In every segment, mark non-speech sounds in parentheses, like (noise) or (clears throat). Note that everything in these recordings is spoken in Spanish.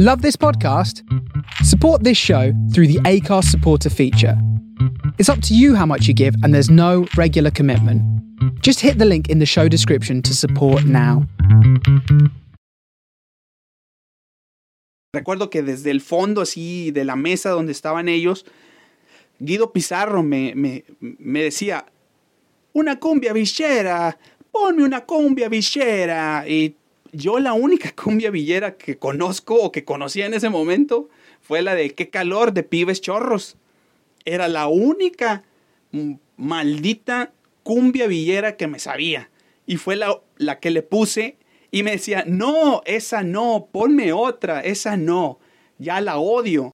Love this podcast? Support this show through the ACARS supporter feature. It's up to you how much you give, and there's no regular commitment. Just hit the link in the show description to support now. Recuerdo que desde el fondo así de la mesa donde estaban ellos, Guido Pizarro me, me, me decía, una cumbia villera, ponme una cumbia villera. Y yo la única (laughs) cumbia villera que conozco o que conocía en ese momento fue la de Qué calor de Pibes Chorros. Era la única maldita cumbia villera que me sabía. Y fue la, la que le puse y me decía, no, esa no, ponme otra, esa no, ya la odio.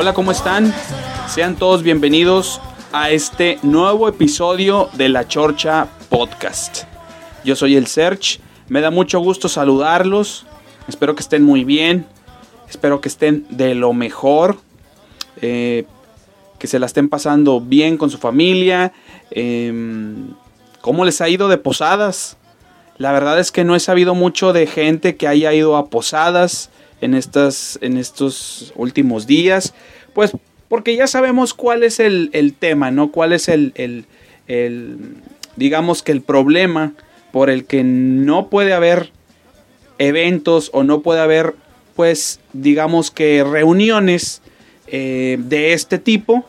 Hola, ¿cómo están? Sean todos bienvenidos a este nuevo episodio de La Chorcha Podcast. Yo soy el Search, me da mucho gusto saludarlos, espero que estén muy bien, espero que estén de lo mejor, eh, que se la estén pasando bien con su familia. Em, ¿Cómo les ha ido de posadas? La verdad es que no he sabido mucho de gente que haya ido a posadas en, estas, en estos últimos días, pues porque ya sabemos cuál es el, tema, ¿no? Cuál es el, el, digamos que el problema por el que no puede haber eventos o no puede haber, pues, digamos que reuniones eh, de este tipo.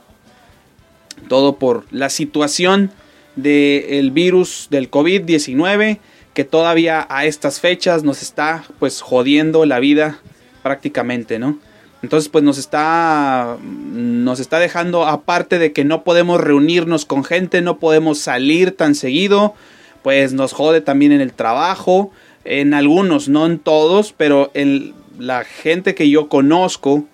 Todo por la situación del virus del COVID-19 que todavía a estas fechas nos está pues jodiendo la vida prácticamente, ¿no? Entonces, pues nos está, nos está dejando, aparte de que no podemos reunirnos con gente, no podemos salir tan seguido, pues nos jode también en el trabajo, en algunos, no en todos, pero en la gente que yo conozco,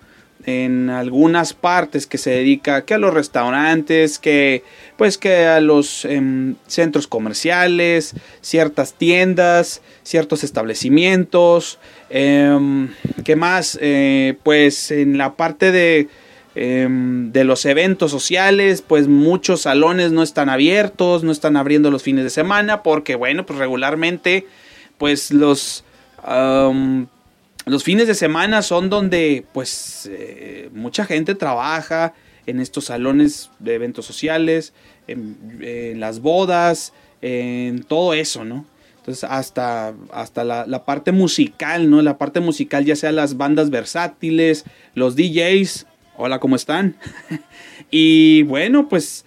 en algunas partes que se dedica que a los restaurantes, que pues que a los em, centros comerciales, ciertas tiendas, ciertos establecimientos, eh, ¿qué más? Eh, pues en la parte de em, de los eventos sociales, pues muchos salones no están abiertos, no están abriendo los fines de semana, porque bueno, pues regularmente, pues los los fines de semana son donde pues eh, mucha gente trabaja en estos salones de eventos sociales, en, las bodas, en todo eso, ¿no? Entonces hasta, hasta la, parte musical, ¿no? La parte musical, ya sea las bandas versátiles, los DJs, hola, ¿cómo están? (laughs) y bueno, pues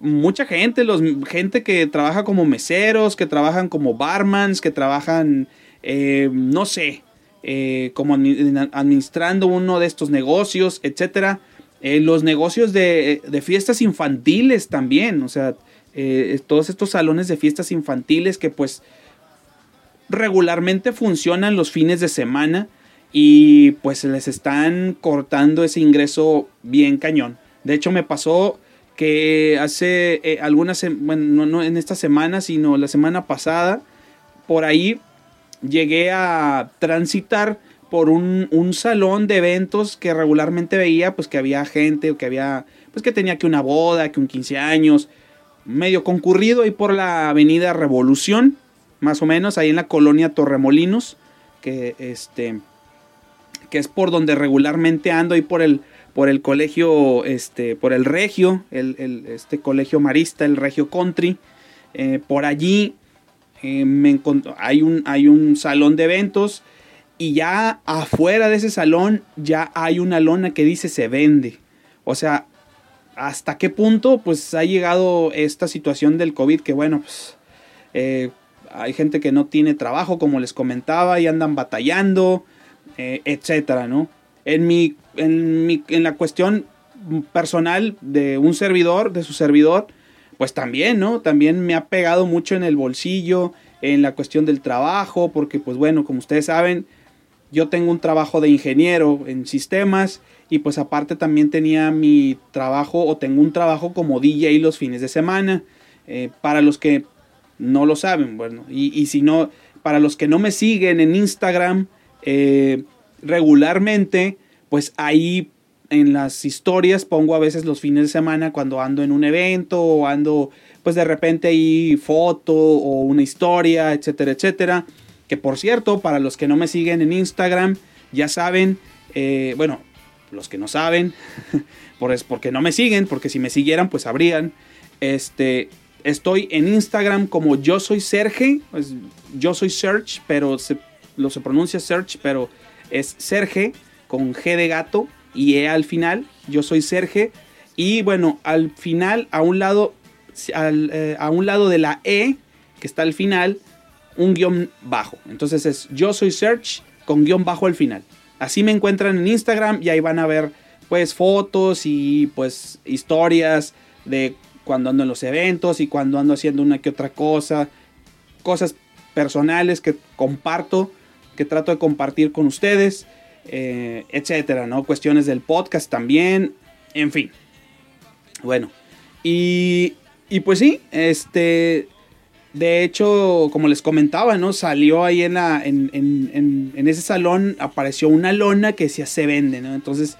mucha gente, los, gente que trabaja como meseros, que trabajan como barmans, que trabajan, eh, no sé, eh, como administrando uno de estos negocios, etcétera. Eh, los negocios de, fiestas infantiles también, o sea, todos estos salones de fiestas infantiles que pues regularmente funcionan los fines de semana y pues les están cortando ese ingreso bien cañón. De hecho me pasó que hace algunas, bueno, no en esta semana, sino la semana pasada, por ahí llegué a transitar por un, salón de eventos que regularmente veía, pues que había gente o que había, pues que tenía que una boda, que un 15 años, medio concurrido ahí por la avenida Revolución, más o menos, ahí en la colonia Torremolinos, que este, que es por donde regularmente ando ahí por el, por el colegio, este, por el Regio, el, este colegio marista, el Regio Country, eh, por allí eh, me hay, un, hay un salón de eventos y ya afuera de ese salón ya hay una lona que dice se vende. O sea, ¿hasta qué punto pues ha llegado esta situación del COVID que bueno, pues eh, hay gente que no tiene trabajo como les comentaba y andan batallando, eh, etcétera, ¿no? En mi, en mi, en la cuestión personal de un servidor, de su servidor, pues también, ¿no? También me ha pegado mucho en el bolsillo, en la cuestión del trabajo, porque pues bueno, como ustedes saben, yo tengo un trabajo de ingeniero en sistemas y pues aparte también tenía mi trabajo o tengo un trabajo como DJ los fines de semana. Eh, para los que no lo saben, bueno, y, si no, para los que no me siguen en Instagram eh, regularmente, pues ahí en las historias pongo a veces los fines de semana cuando ando en un evento o ando pues de repente ahí foto o una historia, etcétera, etcétera. Que por cierto, para los que no me siguen en Instagram, ya saben, eh, bueno, los que no saben, (laughs) por, es porque no me siguen, porque si me siguieran, pues sabrían. Este, estoy en Instagram como yo soy Serge, yo soy Search, pero se, lo se pronuncia Search, pero es Serge con G de gato y E al final. Yo soy Serge. Y bueno, al final, a un lado, eh, a un lado de la E, que está al final, un guion bajo. Entonces es yo soy Search con guion bajo al final. Así me encuentran en Instagram y ahí van a ver pues fotos y pues historias de cuando ando en los eventos y cuando ando haciendo una que otra cosa. Cosas personales que comparto, que trato de compartir con ustedes, eh, etcétera, ¿no? Cuestiones del podcast también, en fin. Bueno, y, y pues sí, este de hecho, como les comentaba, ¿no? Salió ahí en, la, en, ese salón, apareció una lona que decía se vende, ¿no? Entonces,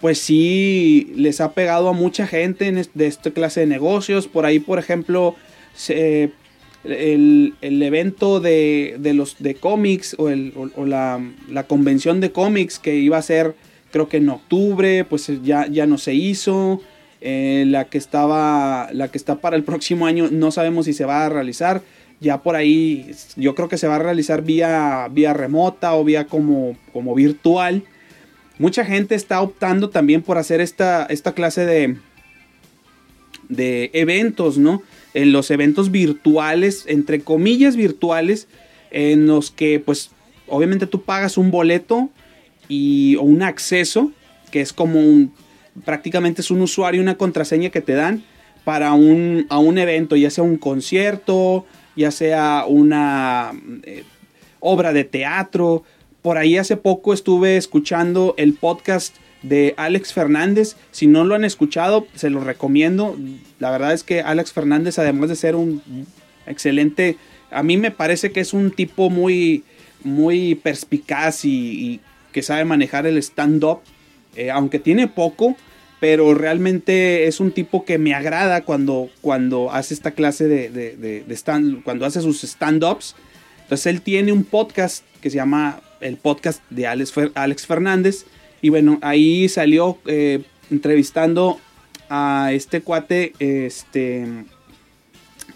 pues sí, les ha pegado a mucha gente de esta clase de negocios. Por ahí, por ejemplo, el, evento de, los de cómics o, la, convención de cómics que iba a ser, creo que en octubre, pues ya, ya no se hizo. Eh, la que estaba, la que está para el (laughs) próximo año, no sabemos si se va a realizar. Ya por ahí, yo creo que se va a realizar vía, vía remota o vía como, como virtual. Mucha gente está optando también por hacer esta, esta clase de, de eventos, ¿no? En los eventos virtuales, entre comillas virtuales, en los que pues obviamente tú pagas un boleto y, o un acceso, que es como un, prácticamente es un usuario y una contraseña que te dan para un, a un evento, ya sea un concierto, ya sea una eh, obra de teatro. Por ahí hace poco estuve escuchando el podcast de Alex Fernández. Si no lo han escuchado, se lo recomiendo. La verdad es que Alex Fernández, además de ser un excelente, a mí me parece que es un tipo muy, muy perspicaz y que sabe manejar el stand-up eh, aunque tiene poco, pero realmente es un tipo que me agrada cuando, cuando hace esta clase de, stand, cuando hace sus stand-ups. Entonces él tiene un podcast que se llama el podcast de Alex, Alex Fernández. Y bueno, ahí salió eh, entrevistando a este cuate, este,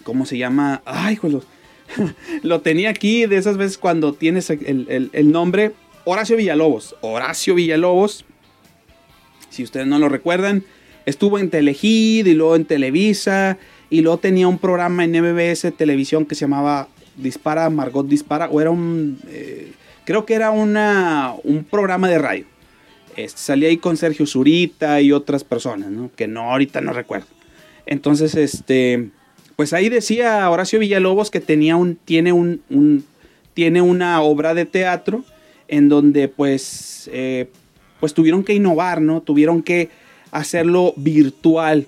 ¿cómo se llama? Ay, pues (laughs) lo, tenía aquí de esas veces cuando tienes el, el nombre. Horacio Villalobos. Horacio Villalobos si ustedes no lo recuerdan, estuvo en Telehit y luego en Televisa y luego tenía un programa en MBS Televisión que se llamaba Dispara, Margot Dispara, o era un, eh, creo que era una, un programa de radio. Este, salía ahí con Sergio Zurita y otras personas, ¿no? Que no, ahorita no recuerdo. Entonces, este, pues ahí decía Horacio Villalobos que tenía un, tiene un, un tiene una obra de teatro en donde pues eh, pues tuvieron que innovar, ¿no? Tuvieron que hacerlo virtual,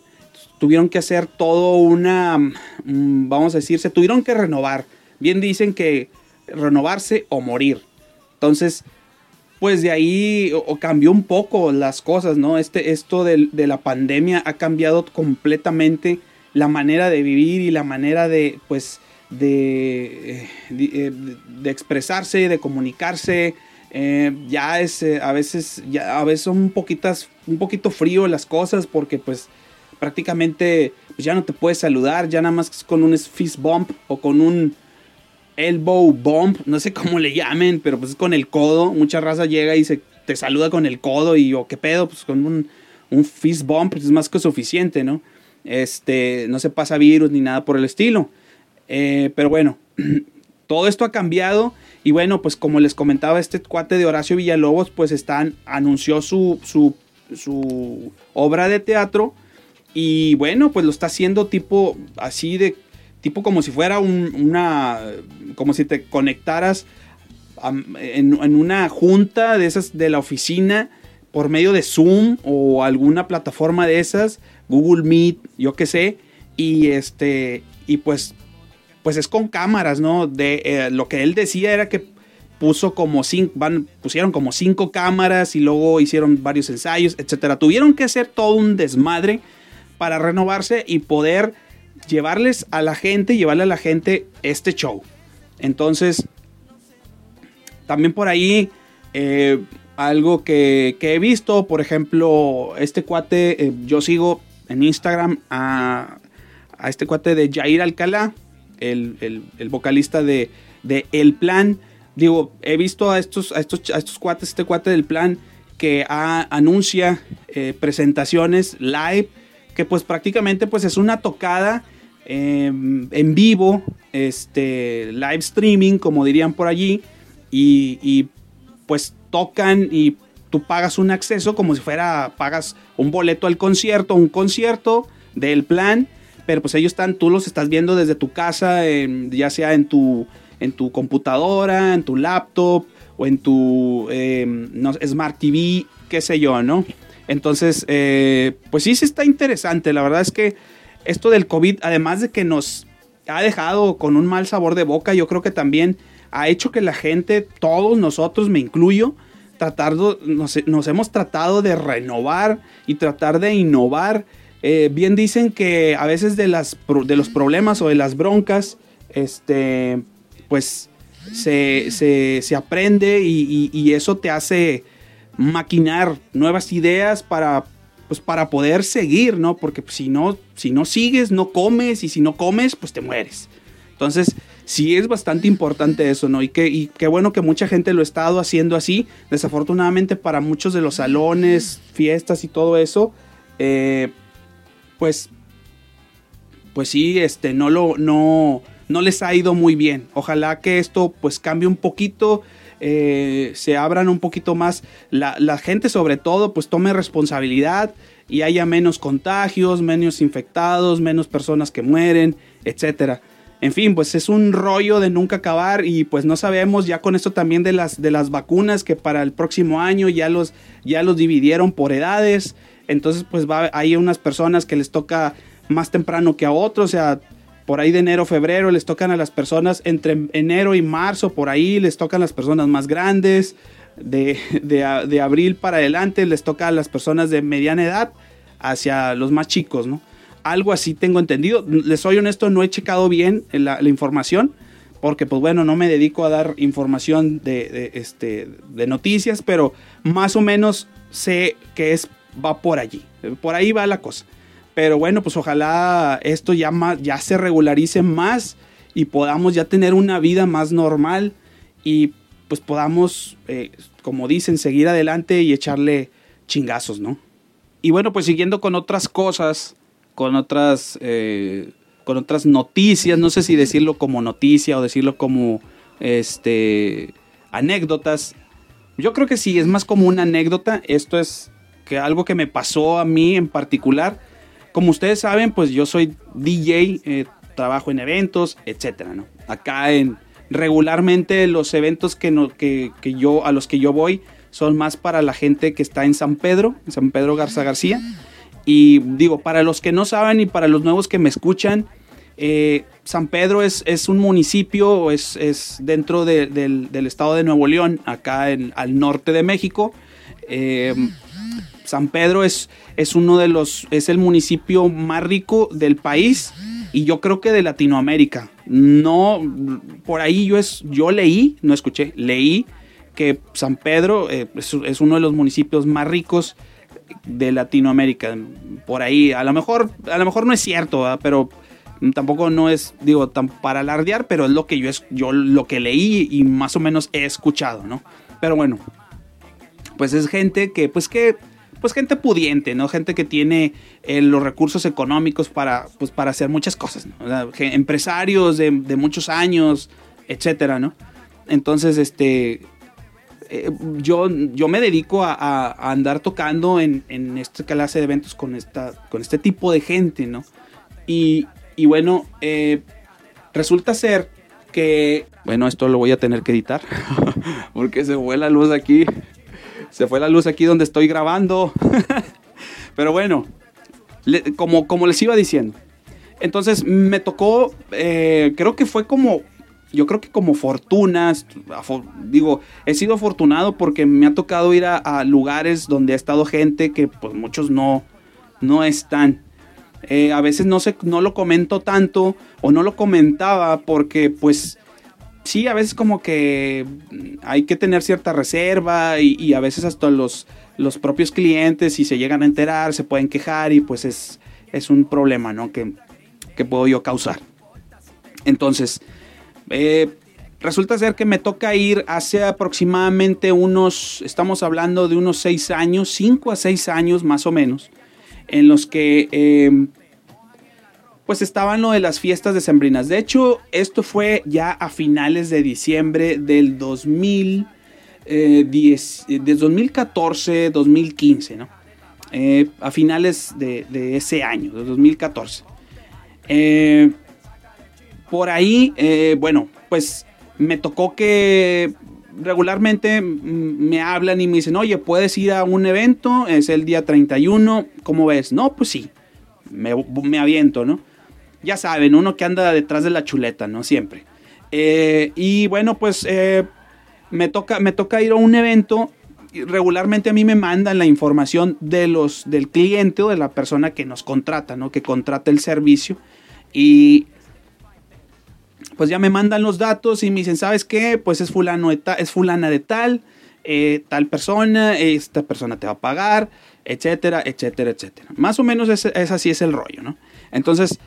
tuvieron que hacer todo una, mm, vamos a decir, se tuvieron que renovar. Bien dicen que renovarse o morir. Entonces, pues de ahí cambió un poco las cosas, ¿no? Este, esto de, la pandemia ha cambiado completamente la manera de vivir y la manera de, pues, de, de, eh, de expresarse, de comunicarse, eh, ya es eh, a veces ya a veces son un poquitas un poquito frío las cosas porque pues prácticamente pues, ya no te puedes saludar ya nada más con un fist bump o con un elbow bump no sé cómo le llamen pero pues es con el codo mucha raza llega y se te saluda con el codo y o qué pedo pues con un, un fist bump pues, es más que suficiente no este no se pasa virus ni nada por el estilo eh, pero bueno (clears throat) todo esto ha cambiado y bueno, pues como les comentaba, este cuate de Horacio Villalobos, pues están, anunció su, su, su obra de teatro. Y bueno, pues lo está haciendo tipo así de, tipo como si fuera una, como si te conectaras en, una junta de esas de la oficina por medio de Zoom o alguna plataforma de esas, Google Meet, yo qué sé, y este y pues pues es con cámaras, ¿no? De eh, lo que él decía era que puso como cinco, van, pusieron como cinco cámaras y luego hicieron varios ensayos, etcétera. Tuvieron que hacer todo un desmadre para renovarse y poder llevarles a la gente, llevarle a la gente este show. Entonces, también por ahí, eh, algo que, he visto, por ejemplo, este cuate, eh, yo sigo en Instagram a, este cuate de Jair Alcalá, el, vocalista de, de El Plan digo, he visto a estos, a estos, a estos cuates, este cuate del plan que anuncia eh, presentaciones live, que pues prácticamente pues es una tocada em, en vivo, este, live streaming, como dirían por allí, y, pues tocan y tú pagas un acceso como si fuera, pagas un boleto al concierto, un concierto del plan, pero pues ellos están, tú los estás viendo desde tu casa, ya sea en tu en tu computadora, en tu laptop o en tu em, Smart TV, qué sé yo, ¿no? Entonces, eh, pues sí, sí está interesante. La verdad es que esto del COVID, además de que nos ha dejado con un mal sabor de boca, yo creo que también ha hecho que la gente, todos nosotros, me incluyo, tratando, nos, hemos tratado de renovar y tratar de innovar. Eh, bien dicen que a veces de, las, de los problemas o de las broncas, este, pues se, aprende y, eso te hace maquinar nuevas ideas para, pues para poder seguir, ¿no? Porque si no, si no sigues, no comes y si no comes, pues te mueres. Entonces, sí es bastante importante eso, ¿no? Y, que, qué bueno que mucha gente lo ha estado haciendo así. Desafortunadamente para muchos de los salones, fiestas y todo eso, eh, pues, pues sí, este, no lo, no, no les ha ido muy bien. Ojalá que esto pues cambie un poquito, eh, se abran un poquito más, la, gente sobre todo pues tome responsabilidad y haya menos contagios, menos infectados, menos personas que mueren, etcétera. En fin, pues es un rollo de nunca acabar y pues no sabemos ya con esto también de las, de las vacunas que para el próximo año ya los, ya los dividieron por edades. Entonces pues va, hay unas personas que les toca más temprano que a otros, o sea, por ahí de enero, febrero, les tocan a las personas, entre enero y marzo, por ahí les tocan las personas más grandes, de, abril para adelante les toca a las personas de mediana edad hacia los más chicos, ¿no? Algo así tengo entendido. Les soy honesto, no he checado bien la, información, porque pues bueno, no me dedico a dar información de, este, de noticias, pero más o menos sé que es, va por allí, por ahí va la cosa. Pero bueno, pues ojalá esto ya, ya se regularice más y podamos ya tener una vida más normal y pues podamos, eh, como dicen, seguir adelante y echarle chingazos, ¿no? Y bueno, pues siguiendo con otras cosas, con otras, eh, con otras noticias, no sé si decirlo como noticia o decirlo como, este, anécdotas. Yo creo que sí, es más como una anécdota. Esto es que algo que me pasó a mí en particular como ustedes saben, pues yo soy DJ, eh, trabajo en eventos, etcétera, ¿no? Acá en regularmente los eventos que, no, que, yo, a los que yo voy son más para la gente que está en San Pedro, en San Pedro Garza García. Y digo, para los que no saben y para los nuevos que me escuchan, eh, San Pedro es, es un municipio, es, es dentro del, estado de Nuevo León, acá en, al norte de México. Eh, San Pedro es, es uno de los, es el municipio más rico del país y yo creo que de Latinoamérica. No, por ahí yo, es, yo leí, no escuché, leí que San Pedro eh, es, uno de los municipios más ricos de Latinoamérica. Por ahí, a lo mejor, a lo mejor no es cierto, pero tampoco no es, digo, tan para alardear, pero es lo que yo, es, yo lo que leí y más o menos he escuchado, ¿no? Pero bueno, pues es gente que, pues que pues gente pudiente, ¿no? Gente que tiene eh, los recursos económicos para, pues, para hacer muchas cosas, ¿no? empresarios de, muchos años, etcétera, ¿no? Entonces, este, eh, yo, yo me dedico a, andar tocando en, en esta clase de eventos con, esta, con este tipo de gente, ¿no? Y, bueno, eh, resulta ser que, bueno, esto lo voy a tener que editar, (laughs) porque se fue la luz aquí, se fue la luz aquí donde estoy grabando. (laughs) Pero bueno, como, como les iba diciendo, entonces me tocó, eh, creo que fue como, yo creo que como fortunas, digo, he sido afortunado porque me ha tocado ir a, lugares donde ha estado gente que pues muchos no, no están. Eh, a veces no, sé, no lo comento tanto o no lo comentaba porque pues sí, a veces como que hay que tener cierta reserva y, a veces hasta los, los propios clientes si se llegan a enterar se pueden quejar y pues es, es un problema, ¿no? Que, que puedo yo causar. Entonces, eh, resulta ser que me toca ir hace aproximadamente unos, estamos hablando de unos seis años, cinco a seis años más o menos, en los que eh, pues estaban lo de las fiestas decembrinas. De hecho, esto fue ya a finales de diciembre del 2010, eh, de 2014, 2015, ¿no? Eh, a finales de, ese año, de 2014. Eh, por ahí, bueno, pues me tocó que regularmente me hablan y me dicen, oye, puedes ir a un evento, es el día 31, ¿cómo ves? No, pues sí, me, me aviento, ¿no? Ya saben, uno que anda detrás de la chuleta, ¿no? Siempre. Eh, y bueno, pues eh, me, toca, me toca ir a un evento. Regularmente a mí me mandan la información de los, del cliente o de la persona que nos contrata, ¿no? Que contrata el servicio. Y pues ya me mandan los datos y me dicen, ¿sabes qué? Pues es, fulano es fulana de tal, eh, tal persona, esta persona te va a pagar, etcétera, etcétera, etcétera. Más o menos es, es así es el rollo, ¿no? Entonces,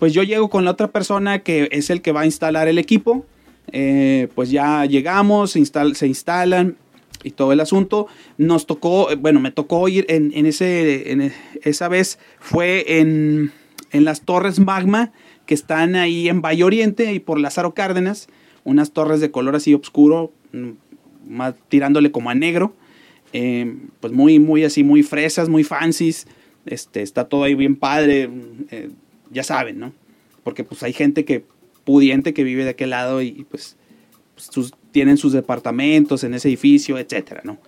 pues yo llego con la otra persona que es el que va a instalar el equipo. Eh, pues ya llegamos, se, instalan y todo el asunto. Nos tocó, bueno, me tocó ir en, ese, en esa vez fue en, las torres magma que están ahí en Valle Oriente y por Lázaro Cárdenas, unas torres de color así oscuro, mm, tirándole como a negro, eh, pues muy, muy así, muy fresas, muy fancies. Este, está todo ahí bien padre. Eh, ya saben, ¿no? Porque pues hay gente que pudiente que vive de aquel lado y pues, pues tienen sus departamentos en ese edificio, etcétera, ¿no?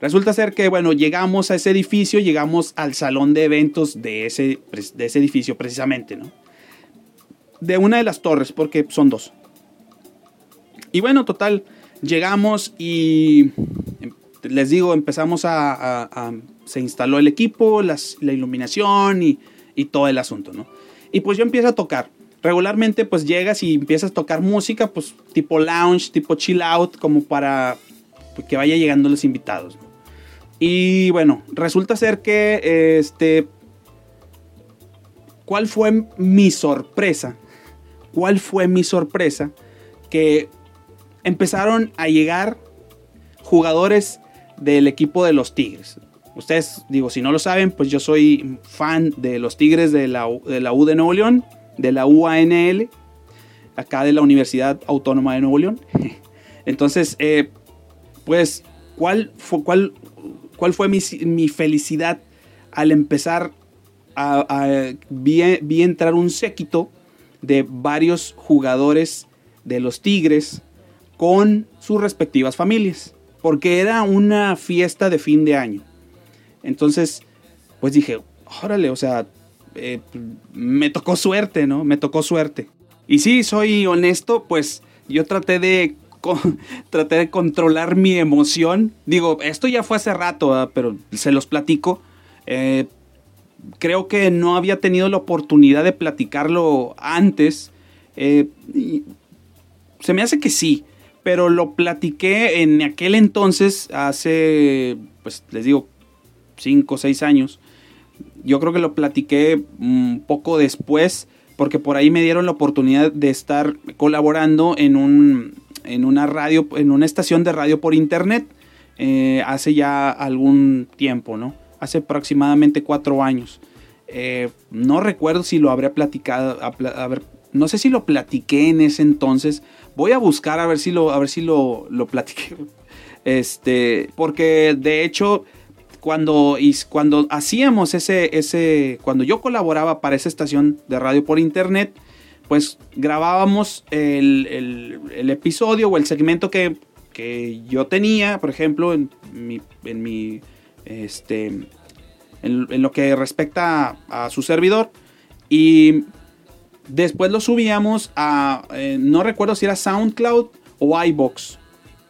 Resulta ser que, bueno, llegamos a ese edificio, llegamos al salón de eventos de ese, de ese edificio precisamente, ¿no? De una de las torres, porque son dos. Y bueno, total, llegamos y les digo, empezamos a... se instaló el equipo, la iluminación y, y todo el asunto, ¿no? Y pues yo empiezo a tocar. Regularmente pues llegas y empiezas a tocar música pues tipo lounge, tipo chill out, como para que vaya llegando los invitados. Y bueno, resulta ser que este... ¿Cuál fue mi sorpresa? ¿Cuál fue mi sorpresa? Que empezaron a llegar jugadores del equipo de los Tigres. Ustedes, digo, si no lo saben, pues yo soy fan de los Tigres de la, de la U de Nuevo León, de la UANL, acá de la Universidad Autónoma de Nuevo León. (laughs) Entonces, eh, pues, ¿cuál fue, mi, felicidad al empezar a, vi, entrar un séquito de varios jugadores de los Tigres con sus respectivas familias? Porque era una fiesta de fin de año. Entonces, pues dije, órale, o sea, eh, me tocó suerte, ¿no? Me tocó suerte. Y sí, soy honesto, pues yo traté de, (laughs) traté de controlar mi emoción. Digo, esto ya fue hace rato, pero se los platico. Eh, creo que no había tenido la oportunidad de platicarlo antes. Eh, se me hace que sí, pero lo platiqué en aquel entonces, hace, pues les digo, 5 o 6 años. Yo creo que lo platiqué un poco después porque por ahí me dieron la oportunidad de estar colaborando en, un, en una radio, en una estación de radio por internet eh, hace ya algún tiempo, ¿no? Hace aproximadamente cuatro años. Eh, no recuerdo si lo habré platicado, a, ver, no sé si lo platiqué en ese entonces. Voy a buscar a ver si lo, a ver si lo, lo platiqué. (laughs) Este, porque de hecho cuando, cuando hacíamos ese, ese, cuando yo colaboraba para esa estación de radio por internet, pues grabábamos el, episodio o el segmento que, yo tenía, por ejemplo, en mi, en mi este, en, lo que respecta a, su servidor. Y después lo subíamos a, eh, no recuerdo si era SoundCloud o iBox.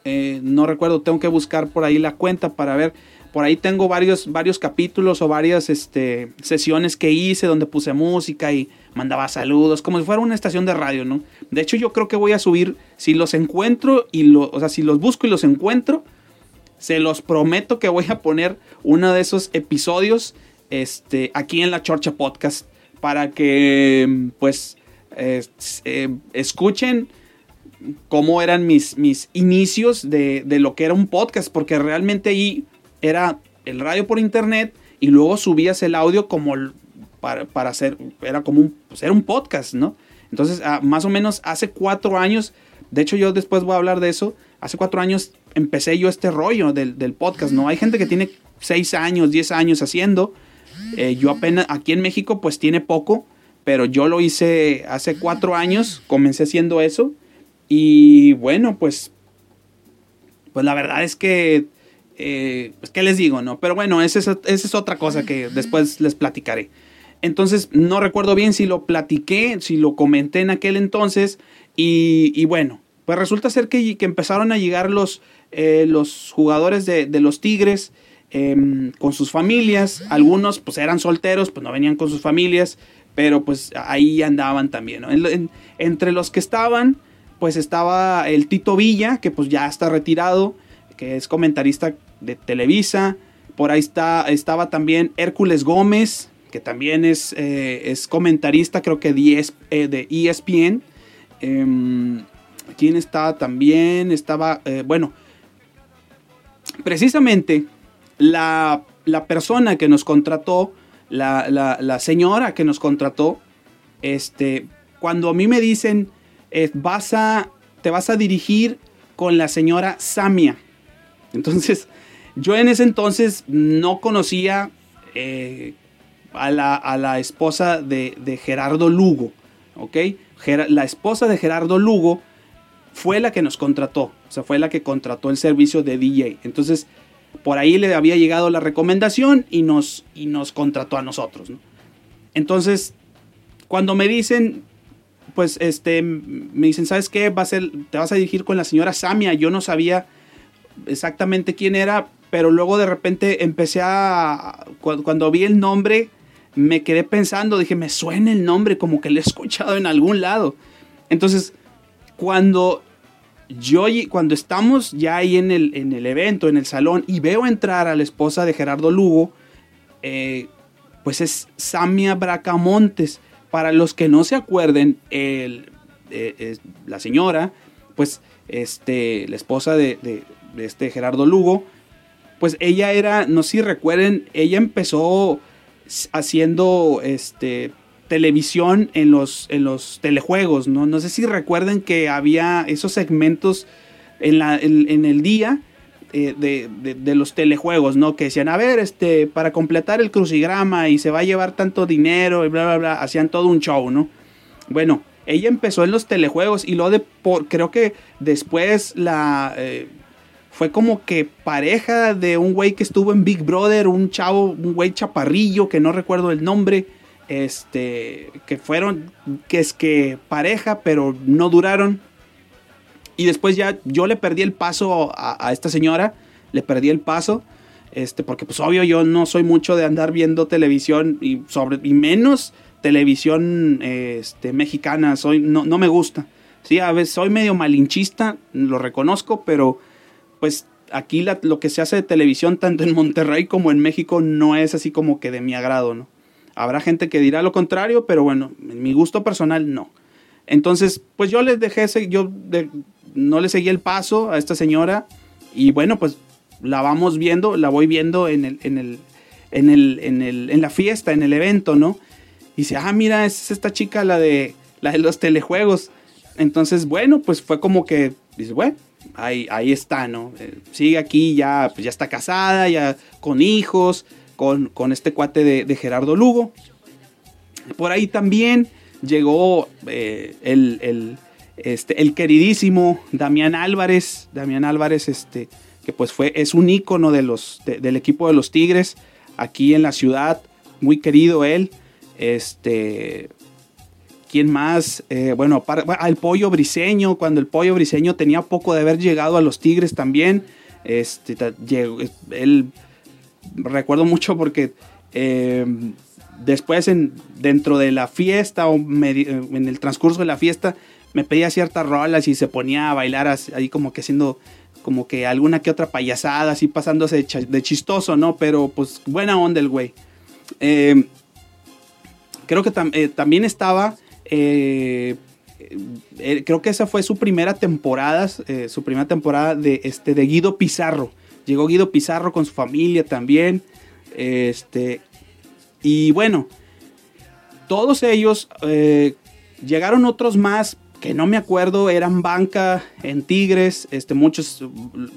Eh, no recuerdo, tengo que buscar por ahí la cuenta para ver por ahí tengo varios, varios capítulos o varias este, sesiones que hice donde puse música y mandaba saludos, como si fuera una estación de radio, ¿no? De hecho, yo creo que voy a subir, si los encuentro y los, o sea, si los busco y los encuentro, se los prometo que voy a poner uno de esos episodios este, aquí en la Chorcha Podcast para que, pues, eh, escuchen cómo eran mis, mis inicios de, de, lo que era un podcast, porque realmente ahí era el radio por internet y luego subías el audio como para, hacer, era como un, pues era un podcast, ¿no? Entonces, ah, más o menos hace cuatro años, de hecho yo después voy a hablar de eso, hace cuatro años empecé yo este rollo del, podcast, ¿no? Hay gente que tiene seis años, diez años haciendo, eh, yo apenas, aquí en México pues tiene poco, pero yo lo hice hace cuatro años, comencé haciendo eso y bueno, pues, pues la verdad es que eh, pues, ¿qué les digo, no? Pero bueno, esa es, otra cosa que después les platicaré. Entonces, no recuerdo bien si lo platiqué, si lo comenté en aquel entonces. Y, bueno, pues resulta ser que, que empezaron a llegar los, eh, los jugadores de, los Tigres em, con sus familias. Algunos pues eran solteros, pues no venían con sus familias, pero pues ahí andaban también. entre los que estaban, pues estaba el Tito Villa, que pues ya está retirado que es comentarista de Televisa. Por ahí está, estaba también Hércules Gómez, que también es, eh, es comentarista, creo que de, ESPN. E em, ¿Quién está también? Estaba, eh, bueno, precisamente la, persona que nos contrató, la, señora que nos contrató, este, cuando a mí me dicen, eh, vas a, te vas a dirigir con la señora Samia. Entonces, yo en ese entonces no conocía eh, a, la, esposa de, Gerardo Lugo, ¿ok? la esposa de Gerardo Lugo fue la que nos contrató, o sea, fue la que contrató el servicio de DJ. Entonces, por ahí le había llegado la recomendación y nos, y nos contrató a nosotros, Entonces, cuando me dicen, pues, este, me dicen, ¿sabes qué? Va a ser, te vas a dirigir con la señora Samia. Yo no sabía exactamente quién era, pero luego de repente empecé a, cuando, vi el nombre, me quedé pensando, dije, me suena el nombre como que lo he escuchado en algún lado. Entonces, cuando yo, cuando estamos ya ahí en el, en el evento, en el salón, y veo entrar a la esposa de Gerardo Lugo, eh, pues es Samia Bracamontes. Para los que no se acuerden, el, eh, la señora, pues este, la esposa de este Gerardo Lugo, pues ella era, no sé si recuerden, ella empezó haciendo este televisión en los, en los telejuegos, ¿no? No sé si recuerden que había esos segmentos en, la, en, el día eh, de, los telejuegos, ¿no? Que decían, a ver, este, para completar el crucigrama y se va a llevar tanto dinero y bla, bla, bla, hacían todo un show, ¿no? Bueno, ella empezó en los telejuegos y luego de, por, creo que después la... Eh, fue como que pareja de un güey que estuvo en Big Brother, un chavo, un güey chaparrillo que no recuerdo el nombre, este, que fueron, que es que pareja, pero no duraron. Y después ya yo le perdí el paso a, esta señora, le perdí el paso, este, porque pues obvio yo no soy mucho de andar viendo televisión y, sobre, y menos televisión este, mexicana, soy, no, no me gusta. Sí, a veces soy medio malinchista, lo reconozco, pero pues aquí lo que se hace de televisión, tanto en Monterrey como en México, no es así como que de mi agrado, ¿no? Habrá gente que dirá lo contrario, pero bueno, en mi gusto personal no. Entonces, pues yo les dejé, yo no le seguí el paso a esta señora y bueno, pues la vamos viendo, la voy viendo en el, en el, en el, en el, en la fiesta, en el evento, ¿no? Y dice, ah, mira, es esta chica la de, la de los telejuegos. Entonces, bueno, pues fue como que, dice, bueno, ahí, ahí está, ¿no? Eh, sigue aquí, ya, pues ya está casada, ya con hijos, con, con este cuate de, Gerardo Lugo. Por ahí también llegó eh, el, este, el queridísimo Damián Álvarez, Damián Álvarez, este, que pues fue, es un ícono de los, del equipo de los Tigres aquí en la ciudad, muy querido él, este, ¿Quién más? Eh, bueno, el pollo briseño, cuando el pollo briseño tenía poco de haber llegado a los Tigres también. Este, él, recuerdo mucho porque eh, después en, dentro de la fiesta o en el transcurso de la fiesta me pedía ciertas rolas y se ponía a bailar ahí como que haciendo como que alguna que otra payasada, así pasándose de, chistoso, ¿no? Pero pues buena onda el güey. Eh, creo que también estaba eh, eh, creo que esa fue su primera temporada, eh, su primera temporada de, este, de Guido Pizarro. Llegó Guido Pizarro con su familia también. Este, y bueno, todos ellos, llegaron otros más que no me acuerdo, eran banca en Tigres, este, muchos,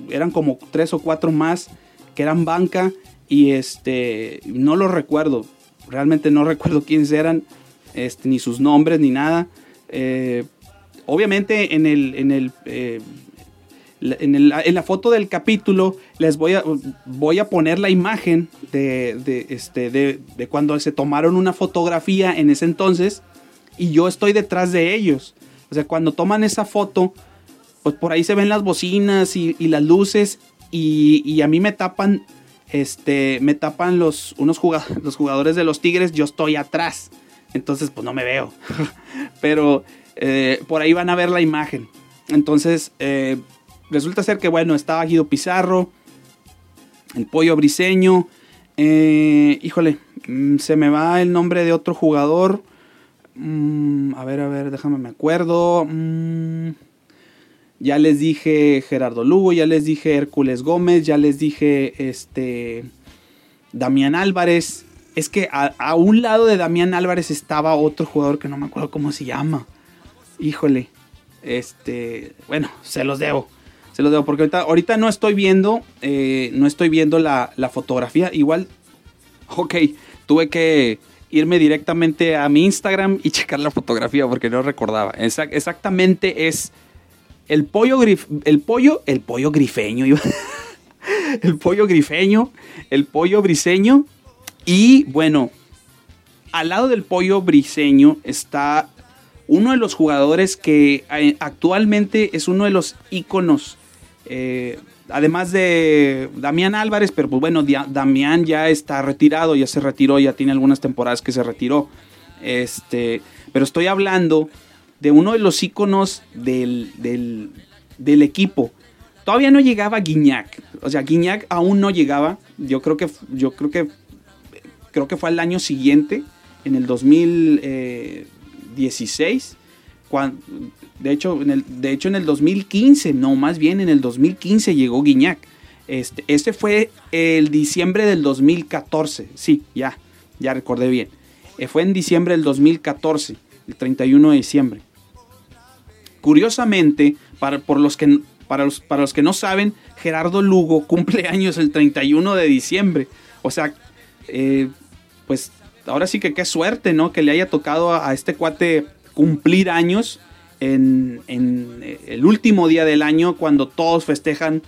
eran como tres o cuatro más que eran banca y este, no los recuerdo, realmente no (laughs) recuerdo quiénes eran, este, ni sus nombres, ni nada. Eh, obviamente en el, en el, eh, en, la foto del capítulo les voy a, voy a poner la imagen de, este, de, cuando se tomaron una fotografía en ese entonces y yo estoy detrás de ellos. O sea, cuando toman esa foto, pues por ahí se ven las bocinas y, las luces y, a mí me tapan, este, me tapan los, unos los jugadores de los Tigres, yo estoy atrás. Entonces, pues no me veo. (laughs) Pero eh, por ahí van a ver la imagen. Entonces, eh, resulta ser que, bueno, estaba Guido Pizarro, el pollo briseño. Eh, híjole, mm, se me va el nombre de otro jugador. Mm, a ver, a ver, déjame me acuerdo. Mm, ya les dije Gerardo Lugo, ya les dije Hércules Gómez, ya les dije este Damián Álvarez es que a, un lado de Damián Álvarez estaba otro jugador que no me acuerdo cómo se llama. Híjole. Este, bueno, se los debo. Se los debo porque ahorita, no estoy viendo, eh, no estoy viendo la, fotografía. Igual, ok, tuve que irme directamente a mi Instagram y checar la fotografía porque no recordaba. exactamente es el pollo, el pollo, el pollo grifeño. (laughs) el pollo grifeño, el pollo briseño y bueno, al lado del pollo briseño está uno de los jugadores que eh, actualmente es uno de los íconos. Eh, además de Damián Álvarez, pero pues bueno, Damián ya está retirado, ya se retiró, ya tiene algunas temporadas que se retiró. Este, pero estoy hablando de uno de los íconos del, del, equipo. Todavía no llegaba Guiñac. O sea, Guiñac aún no llegaba. Yo creo que, yo creo que creo que fue al año siguiente, en el 2016, cuando, de, hecho, en el, de hecho en el 2015, no, más bien en el 2015 llegó Guiñac. Este, este fue el diciembre del 2014, sí, ya, ya recordé bien. Eh, fue en diciembre del 2014, el 31 de diciembre. Curiosamente, para, por los que, para, los, para los que no saben, Gerardo Lugo cumple años el 31 de diciembre. O sea, eh, pues ahora sí que qué suerte, ¿no? Que le haya tocado a, este cuate cumplir años en, eh, el último día del año, cuando todos festejan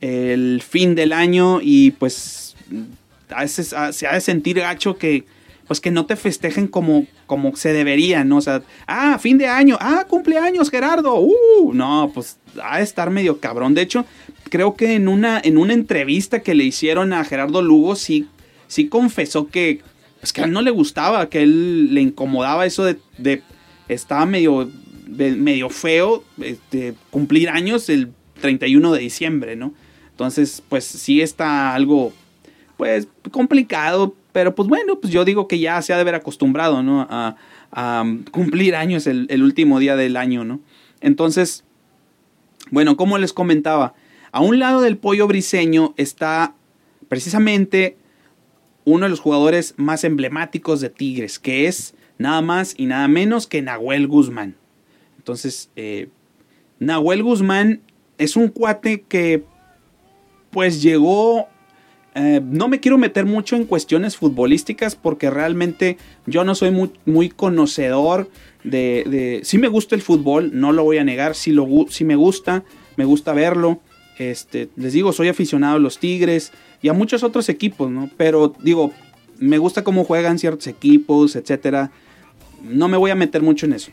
el fin del año y pues a veces se ha de sentir gacho que pues que no te festejen como, como se debería, ¿no? O sea, ah, fin de año, ah, cumpleaños, Gerardo, uh, no, pues ha de estar medio cabrón. De hecho, creo que en una, en una entrevista que le hicieron a Gerardo Lugo, sí, sí confesó que es que a él no le gustaba, que a él le incomodaba eso de, estaba medio, medio feo este, cumplir años el 31 de diciembre, ¿no? Entonces, pues sí está algo, pues, complicado, pero pues bueno, pues yo digo que ya se ha de haber acostumbrado, ¿no? A, cumplir años el, el, último día del año, ¿no? Entonces, bueno, como les comentaba, a un lado del pollo briseño está precisamente uno de los jugadores más emblemáticos de Tigres, que es nada más y nada menos que Nahuel Guzmán. Entonces, eh, Nahuel Guzmán es un cuate que pues llegó eh, no me quiero meter mucho en cuestiones futbolísticas porque realmente yo no soy muy, conocedor de, de, Sí me gusta el fútbol, no lo voy a negar, sí, lo, sí me gusta, me gusta verlo. Este, les digo, soy aficionado a los Tigres y a muchos otros equipos, ¿no? Pero digo, me gusta cómo juegan ciertos equipos, etcétera. No me voy a meter mucho en eso.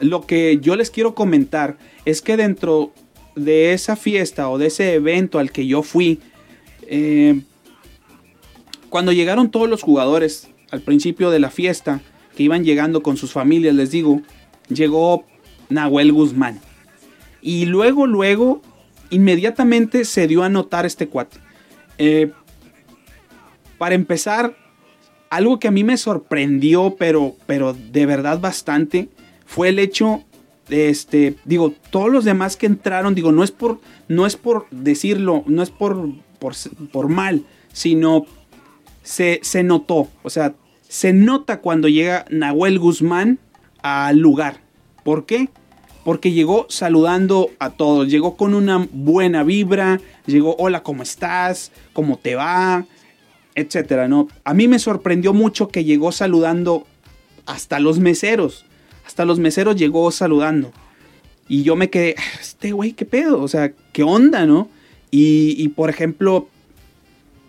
Lo que yo les quiero comentar es que dentro de esa fiesta o de ese evento al que yo fui, eh, cuando llegaron todos los jugadores al principio de la fiesta, que iban llegando con sus familias, les digo, llegó Nahuel Guzmán. Y luego, luego, inmediatamente se dio a notar este cuate. Eh, para empezar, algo que a mí me sorprendió, pero, pero de verdad bastante, fue el hecho de este, digo, todos los demás que entraron, digo, no es por, no es por decirlo, no es por, por, por mal, sino se, se notó, o sea, se nota cuando llega Nahuel Guzmán al lugar. ¿Por qué? Porque llegó saludando a todos, llegó con una buena vibra, llegó, hola, ¿cómo estás? ¿Cómo te va? Etcétera, ¿no? A mí me sorprendió mucho que llegó saludando hasta los meseros. Hasta los meseros llegó saludando. Y yo me quedé, este güey, ¿qué pedo? O sea, ¿qué onda, no? Y, y por ejemplo,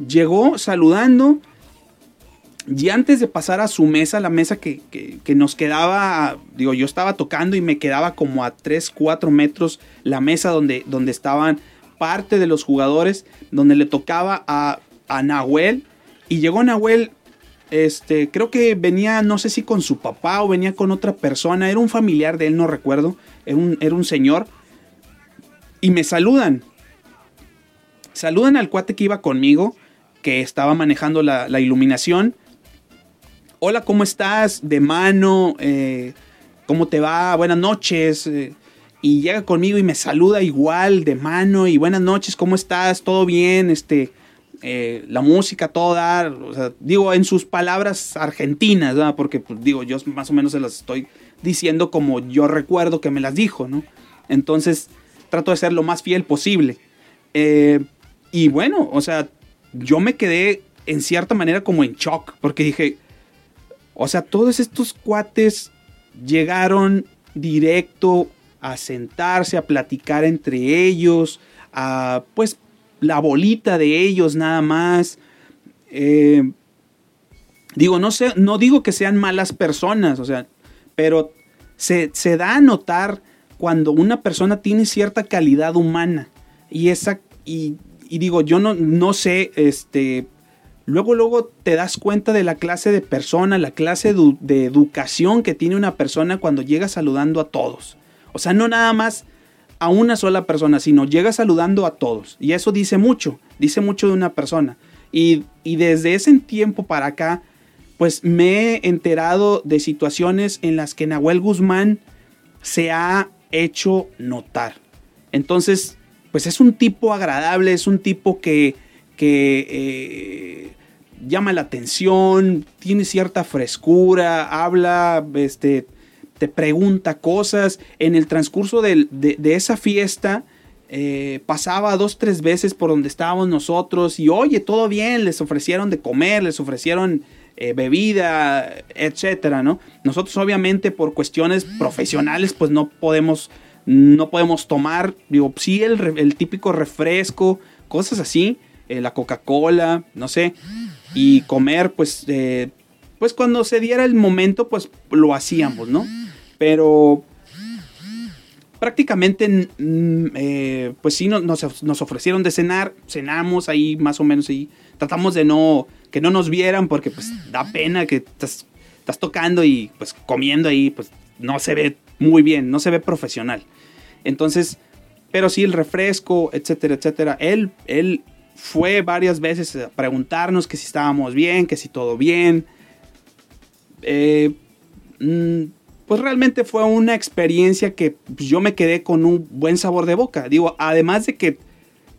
llegó saludando y antes de pasar a su mesa, la mesa que, nos quedaba, digo, yo estaba tocando y me quedaba como a 3, 4 metros la mesa donde, donde estaban parte de los jugadores, donde le tocaba a, a Nahuel. Y llegó Nahuel, este, creo que venía, no sé si con su papá o venía con otra persona, era un familiar de él, no recuerdo, era un, era un señor. Y me saludan. Saludan al cuate que iba conmigo, que estaba manejando la iluminación hola, ¿cómo estás? De mano, eh, ¿cómo te va? Buenas noches. Eh, y llega conmigo y me saluda igual de mano y buenas noches, ¿cómo estás? ¿Todo bien? Este, eh, la música, toda, o sea, digo en sus palabras argentinas, ¿verdad? Porque pues, digo, yo más o menos se las estoy diciendo como yo recuerdo que me las dijo, ¿no? Entonces, trato de ser lo más fiel posible. y bueno, o sea, yo me quedé en cierta manera como en shock, porque dije, o sea, todos estos cuates llegaron directo a sentarse, a platicar entre ellos, a pues la bolita de ellos nada más. Eh, digo, no sé, no digo que sean malas personas, o sea, pero se, da a notar cuando una persona tiene cierta calidad humana. Y esa, y, y digo, yo no, no sé, este, luego, luego te das cuenta de la clase de persona, la clase de educación que tiene una persona cuando llega saludando a todos. O sea, no nada más a una sola persona, sino llega saludando a todos. Y eso dice mucho, dice mucho de una persona. Y, y desde ese tiempo para acá, pues me he enterado de situaciones en las que Nahuel Guzmán se ha hecho notar. Entonces, pues es un tipo agradable, es un tipo que, que eh, llama la atención, tiene cierta frescura, habla, este, te pregunta cosas. En el transcurso de, esa fiesta, eh, pasaba dos, tres veces por donde estábamos nosotros y oye, todo bien, les ofrecieron de comer, les ofrecieron eh, bebida, etcétera, ¿no? Nosotros obviamente por cuestiones profesionales pues no podemos, no podemos tomar, digo, sí el típico refresco, cosas así, eh, la Coca-Cola, no sé y comer, pues, eh, pues cuando se diera el momento, pues lo hacíamos, ¿no? Pero prácticamente, eh, pues sí, nos, ofrecieron de cenar, cenamos ahí más o menos ahí. Tratamos de no, que no nos vieran porque pues da pena que estás, estás tocando y pues comiendo ahí, pues no se ve muy bien, no se ve profesional. Entonces, pero sí el refresco, etcétera, etcétera. Él, él fue varias veces a preguntarnos que si estábamos bien, que si todo bien. Eh, mm, pues realmente fue una experiencia que yo me quedé con un buen sabor de boca. Digo, además de que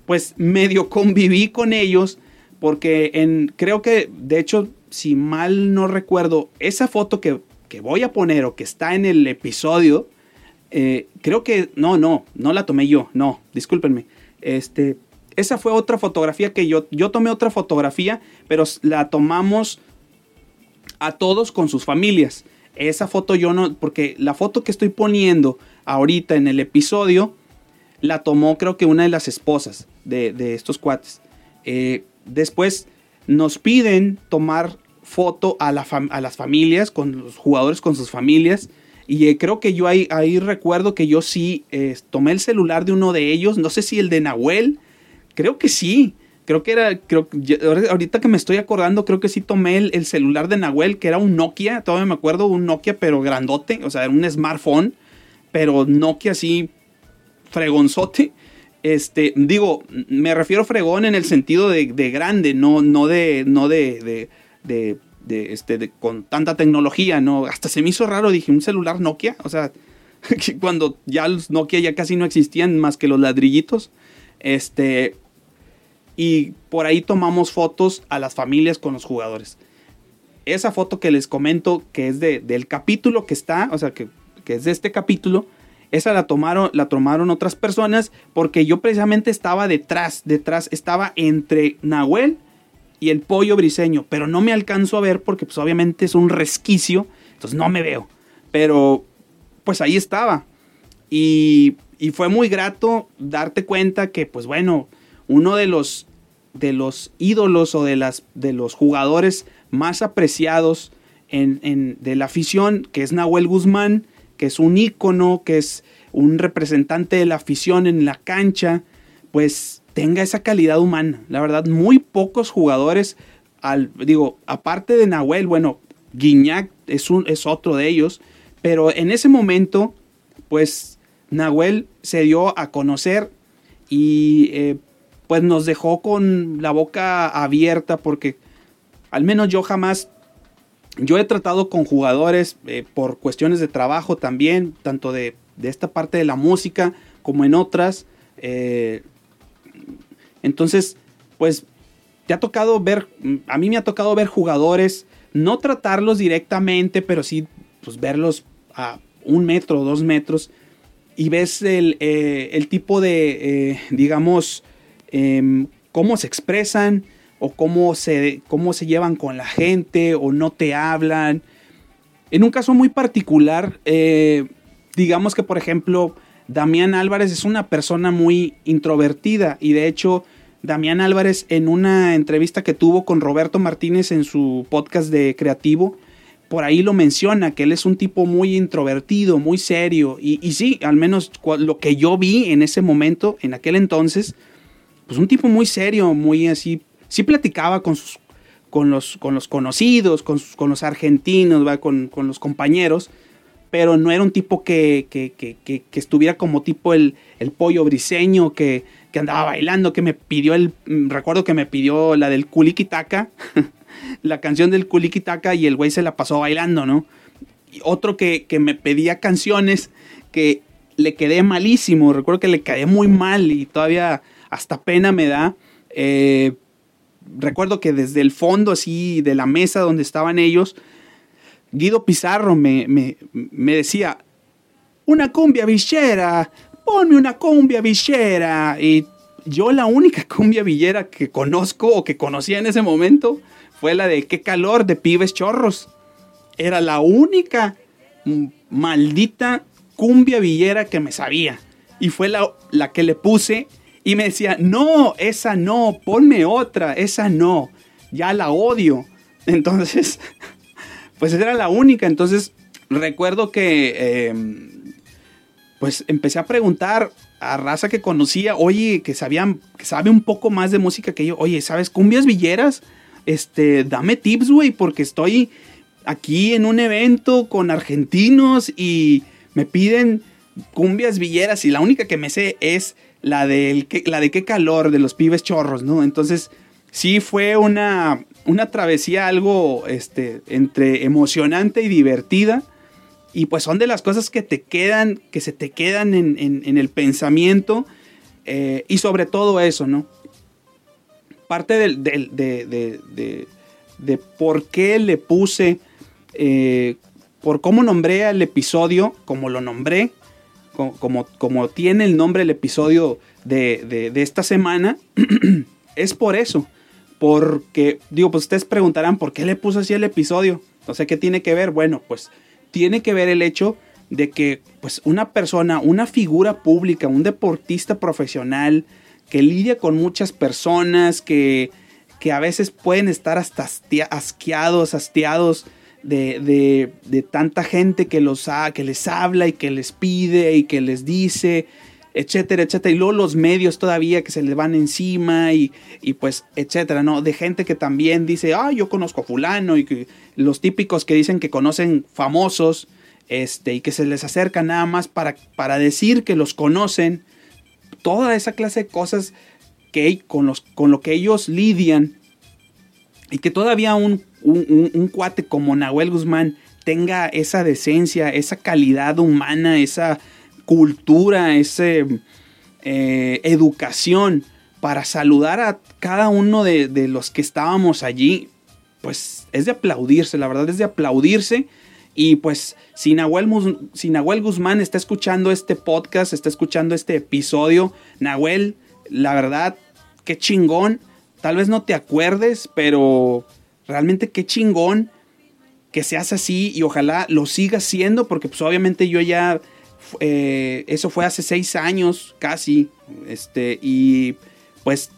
pues medio conviví con ellos, porque en, creo que, de hecho, si mal no recuerdo, esa foto que, voy a poner o que está en el episodio, eh, creo que, no, no, no la tomé yo, no, discúlpenme. Este, esa fue otra fotografía que yo, yo tomé otra fotografía, pero la tomamos a todos con sus familias. Esa foto yo no, porque la foto que estoy poniendo ahorita en el episodio, la tomó creo que una de las esposas de, estos cuates. Eh, después nos piden tomar foto a, a, las familias, con los jugadores con sus familias. Y eh, creo que yo ahí, ahí, recuerdo que yo sí eh, tomé el celular de uno de ellos, no sé si el de Nahuel, creo que sí. Creo que era, creo, ahorita que me estoy acordando, creo que sí tomé el, celular de Nahuel, que era un Nokia, todavía me acuerdo, un Nokia pero grandote, o sea, era un smartphone, pero Nokia así fregonzote. Este, digo, me refiero fregón en el sentido de, grande, no, no de, no de, de, de, este, con tanta tecnología, ¿no? Hasta se me hizo raro, dije, un celular Nokia, o sea, (laughs) cuando ya los Nokia ya casi no existían más que los ladrillitos, este, y por ahí tomamos fotos a las familias con los jugadores. Esa foto que les comento, que es de, del capítulo que está, o sea, que, que es de este capítulo, esa la tomaron, la tomaron otras personas porque yo precisamente estaba detrás, detrás, estaba entre Nahuel y el pollo briseño, pero no me alcanzo a ver porque pues obviamente es un resquicio, entonces no me veo. Pero pues ahí estaba. Y, y fue muy grato darte cuenta que pues bueno, uno de los, de los ídolos o de, las, de los jugadores más apreciados en, en, de la afición, que es Nahuel Guzmán, que es un ícono, que es un representante de la afición en la cancha, pues tenga esa calidad humana. La verdad, muy pocos jugadores, al, digo, aparte de Nahuel, bueno, Guiñac es, un, es otro de ellos, pero en ese momento, pues Nahuel se dio a conocer y eh, pues nos dejó con la boca abierta porque al menos yo jamás yo he tratado con jugadores eh, por cuestiones de trabajo también, tanto de, esta parte de la música como en otras. Eh, entonces, pues, te ha tocado ver, a mí me ha tocado ver jugadores, no tratarlos directamente, pero sí, pues, verlos a un metro o dos metros y ves el, eh, tipo de, digamos, em, cómo se expresan, o cómo se, cómo se llevan con la gente o no te hablan. En un caso muy particular, eh, digamos que por ejemplo, Damián Álvarez es una persona muy introvertida y de hecho Damián Álvarez en una entrevista que tuvo con Roberto Martínez en su podcast de Creativo, por ahí lo menciona, que él es un tipo muy introvertido, muy serio. Y, y sí, al menos lo que yo vi en ese momento, en aquel entonces, pues un tipo muy serio, muy así sí platicaba con, sus, con, los, con los conocidos, con, con los argentinos, Con, con, los compañeros, pero no era un tipo que, que, que, que estuviera como tipo el, el pollo briseño que, andaba bailando, que me pidió el, mm, recuerdo que me pidió la del Kulikitaka, (laughs) la canción del Kulikitaka y el güey se la pasó bailando, ¿no? Y otro que, que me pedía canciones que le quedé malísimo, recuerdo que le quedé muy mal y todavía hasta pena me da. Eh, recuerdo que desde el fondo así de la mesa donde estaban ellos, Guido Pizarro me, me, decía, una cumbia villera, ponme una cumbia villera. Y yo la única (laughs) cumbia villera que conozco o que conocía en ese momento fue la de Qué calor de pibes chorros. Era la única maldita cumbia villera que me sabía. Y fue la, la que le puse y me decía, no, esa no, ponme otra, esa no, ya la odio. (laughs) Entonces, (laughs) pues era la única. Entonces, recuerdo que, em, pues empecé a preguntar a raza que conocía, oye, que sabían, que sabe un poco más de música que yo, oye, ¿sabes cumbias villeras? Este, dame tips, güey, porque estoy aquí en un evento con argentinos y me piden cumbias villeras y la única que me sé es la, la de qué calor de los pibes chorros, ¿no? Entonces, sí fue una, una travesía algo este, entre emocionante y divertida. Y pues son de las cosas que te quedan, que se te quedan en, el pensamiento. Eh, y sobre todo eso, ¿no? Parte del, de, de, por qué le puse, eh, por cómo nombré al episodio, como lo nombré, como, como, tiene el nombre el episodio de, de esta semana, (clears throat) es por eso. Porque, digo, pues ustedes preguntarán, ¿por qué le puso así el episodio? No sé qué tiene que ver. Bueno, pues tiene que ver el hecho de que pues una persona, una figura pública, un deportista profesional que lidia con muchas personas, que, que a veces pueden estar hasta asqueados, hastiados de, de, tanta gente que, los que les habla y que les pide y que les dice, etcétera, etcétera. Y luego los medios todavía que se les van encima y, y pues, etcétera, ¿no? De gente que también dice, ah, yo conozco a fulano y que los típicos que dicen que conocen famosos este, y que se les acerca nada más para, para decir que los conocen, toda esa clase de cosas que con, los, con lo que ellos lidian y que todavía un, un, cuate como Nahuel Guzmán tenga esa decencia, esa calidad humana, esa cultura, esa eh, educación para saludar a cada uno de, los que estábamos allí, pues es de aplaudirse, la verdad es de aplaudirse y pues si Nahuel, Guzmán está escuchando este podcast, está escuchando este episodio, Nahuel, la verdad, qué chingón. Tal vez no te acuerdes, pero realmente qué chingón que seas así y ojalá lo sigas siendo, porque pues obviamente yo ya, eh, eso fue hace seis años casi, este, y pues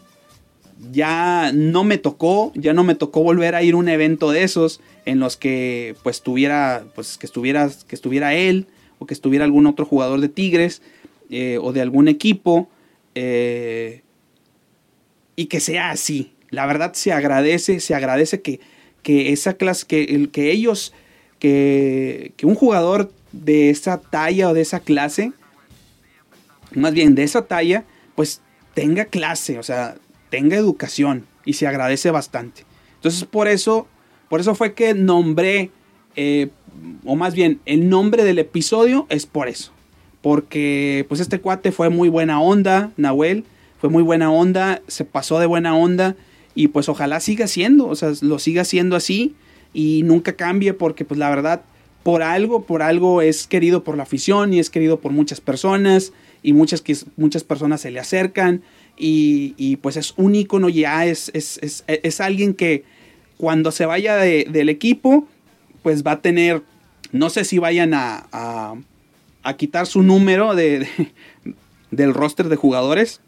ya no me tocó, ya no me tocó volver a ir a un evento de esos en los que pues tuviera, pues que estuviera, que estuviera él o que estuviera algún otro jugador de Tigres eh, o de algún equipo eh, y que sea así. La verdad se agradece, se agradece que, que esa clase, que, el, que ellos, que, que un jugador de esa talla o de esa clase, más bien de esa talla, pues tenga clase, o sea, tenga educación y se agradece bastante. Entonces por eso, por eso fue que nombré, eh, o más bien el nombre del episodio es por eso. Porque pues este cuate fue muy buena onda, Nahuel, fue muy buena onda, se pasó de buena onda y pues ojalá siga siendo, o sea, lo siga siendo así y nunca cambie porque pues la verdad por algo, por algo es querido por la afición y es querido por muchas personas y muchas, muchas personas se le acercan y, pues es un ícono ya, es, es, alguien que cuando se vaya del equipo, pues va a tener, no sé si vayan a, a, quitar su número de, del roster de jugadores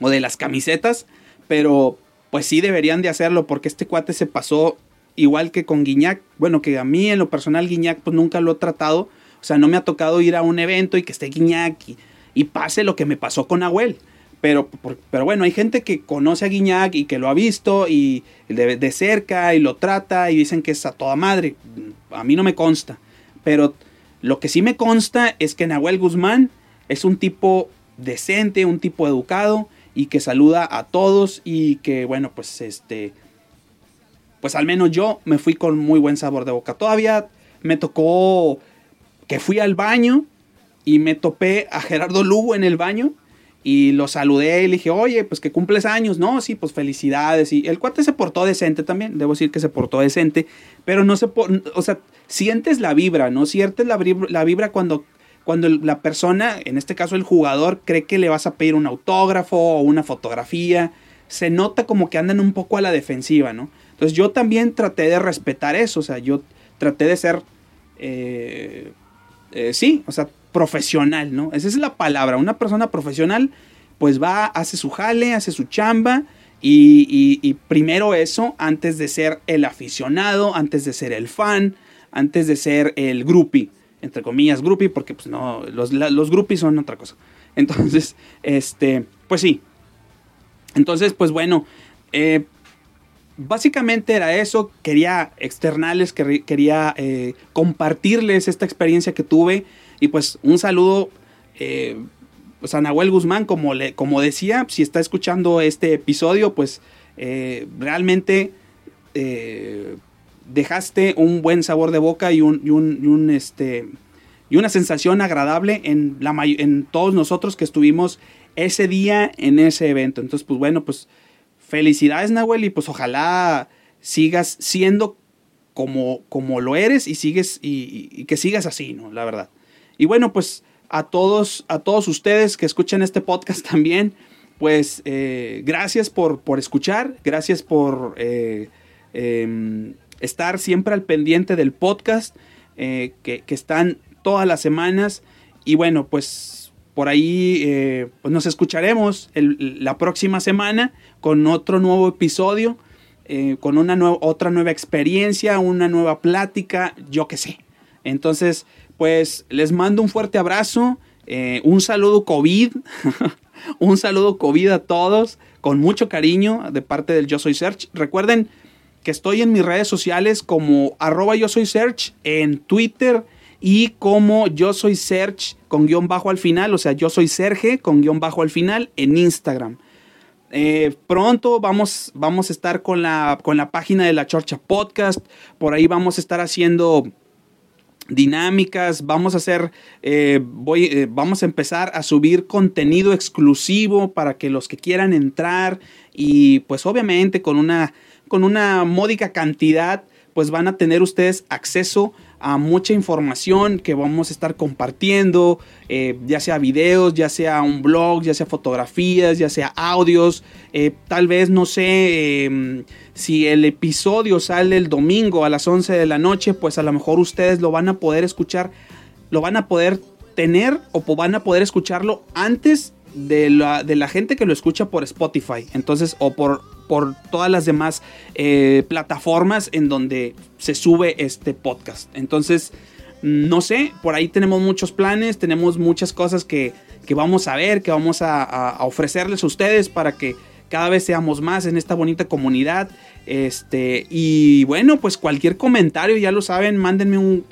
o de las camisetas, pero pues sí deberían de hacerlo porque este cuate se pasó igual que con Guiñac, bueno, que a mí en lo personal Guiñac pues nunca lo he tratado, o sea, no me ha tocado ir a un evento y que esté Guiñac y, y pase lo que me pasó con Abuel. Pero, pero bueno, hay gente que conoce a Guiñac y que lo ha visto y de, cerca y lo trata y dicen que es a toda madre. A mí no me consta. Pero lo que sí me consta es que Nahuel Guzmán es un tipo decente, un tipo educado y que saluda a todos y que bueno, pues este pues al menos yo me fui con muy buen sabor de boca. Todavía me tocó que fui al baño y me topé a Gerardo Lugo en el baño y lo saludé y le dije, oye, pues que cumples años. No, sí, pues felicidades. Y el cuate se portó decente también. Debo decir que se portó decente. Pero no se... O sea, sientes la vibra, ¿no? Sientes la, la vibra cuando, cuando la persona, en este caso el jugador, cree que le vas a pedir un autógrafo o una fotografía. Se nota como que andan un poco a la defensiva, ¿no? Entonces yo también traté de respetar eso. O sea, yo traté de ser... Eh, eh, sí, o sea, profesional, ¿no? Esa es la palabra. Una persona profesional, pues va, hace su jale, hace su chamba. Y, primero eso, antes de ser el aficionado, antes de ser el fan, antes de ser el groupie, entre comillas groupie, porque pues no, los, los groupies son otra cosa. (laughs) Entonces, este, pues sí. Entonces, pues bueno, eh, básicamente era eso. Quería externales, quería eh, compartirles esta experiencia que tuve. Y pues un saludo eh, pues a Nahuel Guzmán, como, le, como decía, si está escuchando este episodio, pues eh, realmente dejaste un buen sabor de boca y, un, y un, este, y una sensación agradable en, la, en todos nosotros que estuvimos ese día en ese evento. Entonces, pues bueno, pues felicidades Nahuel y pues ojalá sigas siendo como, como lo eres y sigues y, que sigas así, ¿no? La verdad. Y bueno, pues a todos, a todos ustedes que escuchan este podcast (laughs) también, pues eh, gracias por, por, escuchar, gracias por eh, em, estar siempre al pendiente del podcast, que, que, están todas las semanas. Y bueno, pues por ahí pues nos escucharemos la próxima semana con otro nuevo episodio. Eh, con una otra nueva experiencia, una nueva plática, yo qué sé. Entonces, pues les mando un fuerte abrazo, eh, un saludo COVID, (laughs) un saludo COVID a todos, con mucho cariño de parte del Yo Soy Search. Recuerden que estoy en mis redes sociales como arroba yo soy search en Twitter y como yo soy search con guion bajo al final, o sea, yo soy Serge con guion bajo al final en Instagram. Eh, pronto vamos, vamos a estar con la, con la página de la Chorcha Podcast. Por ahí vamos a estar haciendo dinámicas, vamos a hacer, eh, voy, eh, vamos a empezar a subir contenido exclusivo para que los que quieran entrar y pues obviamente con una, con una módica cantidad pues van a tener ustedes acceso a mucha información que vamos a estar compartiendo, eh, ya sea videos, ya sea un blog, ya sea fotografías, ya sea audios. Eh, tal vez no sé em, si el episodio sale el domingo a las 11 de la noche, pues a lo mejor ustedes lo van a poder escuchar, lo van a poder tener o van a poder escucharlo antes de la, de la gente que lo escucha por Spotify. Entonces, o por por todas las demás eh, plataformas en donde se sube este podcast. Entonces, no sé, por ahí tenemos muchos planes, tenemos muchas cosas que, vamos a ver, que vamos a, ofrecerles a ustedes para que cada vez seamos más en esta bonita comunidad. Este, y bueno, pues cualquier comentario, ya lo saben, mándenme un,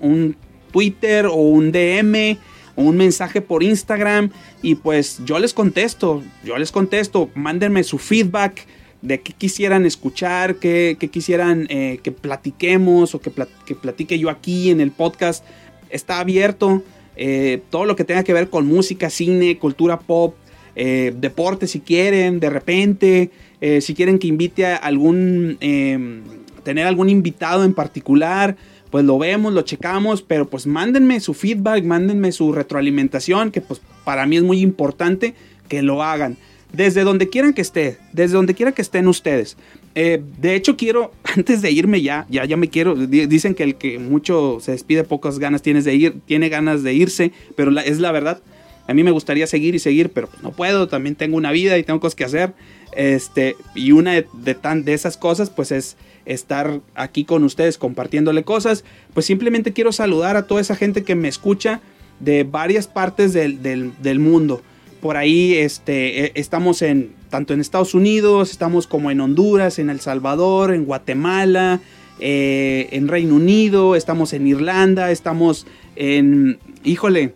un Twitter o un DM o un mensaje por Instagram y pues yo les contesto, yo les contesto, mándenme su feedback de qué quisieran escuchar, qué, quisieran eh, que platiquemos o que, platique yo aquí en el podcast. Está abierto. Eh, todo lo que tenga que ver con música, cine, cultura pop, eh, deporte si quieren, de repente, si quieren que invite a algún, tener algún invitado en particular, pues lo vemos, lo checamos, pero pues mándenme su feedback, mándenme su retroalimentación, que pues para mí es muy importante que lo hagan desde donde quieran que esté, desde donde quiera que estén ustedes. Eh, de hecho, quiero, (laughs) antes de irme ya, ya, ya me quiero, dicen que el que mucho se despide, pocas ganas tienes de ir, tiene ganas de irse, pero es la verdad. A mí me gustaría seguir y seguir, pero pues no puedo, también tengo una vida y tengo cosas que hacer. Este, y una de, tan, de esas cosas, pues es estar aquí con ustedes compartiéndole cosas. Pues simplemente quiero saludar a toda esa gente que me escucha de varias partes del, del mundo por ahí este, e, estamos en tanto en Estados Unidos, estamos como en Honduras, en El Salvador, en Guatemala, eh, en Reino Unido, estamos en Irlanda, estamos en, híjole,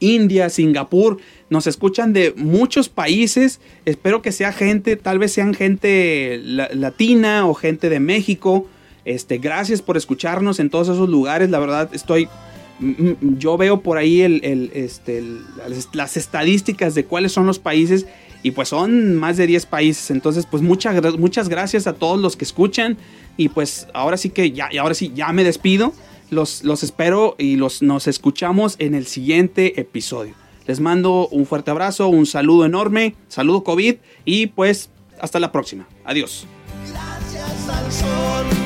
India, Singapur, nos escuchan de muchos países, espero que sea gente, tal vez sean gente latina o gente de México, este, gracias por escucharnos en todos esos lugares, la verdad estoy yo veo por ahí este, las estadísticas de cuáles son los países y pues son más de 10 países. Entonces, pues muchas, muchas gracias a todos los que escuchan y pues ahora sí que ya, y ahora sí, ya me despido. Los, los espero y los, nos escuchamos en el siguiente episodio. Les mando un fuerte abrazo, un saludo enorme, saludo COVID y pues hasta la próxima. Adiós. Gracias al sol.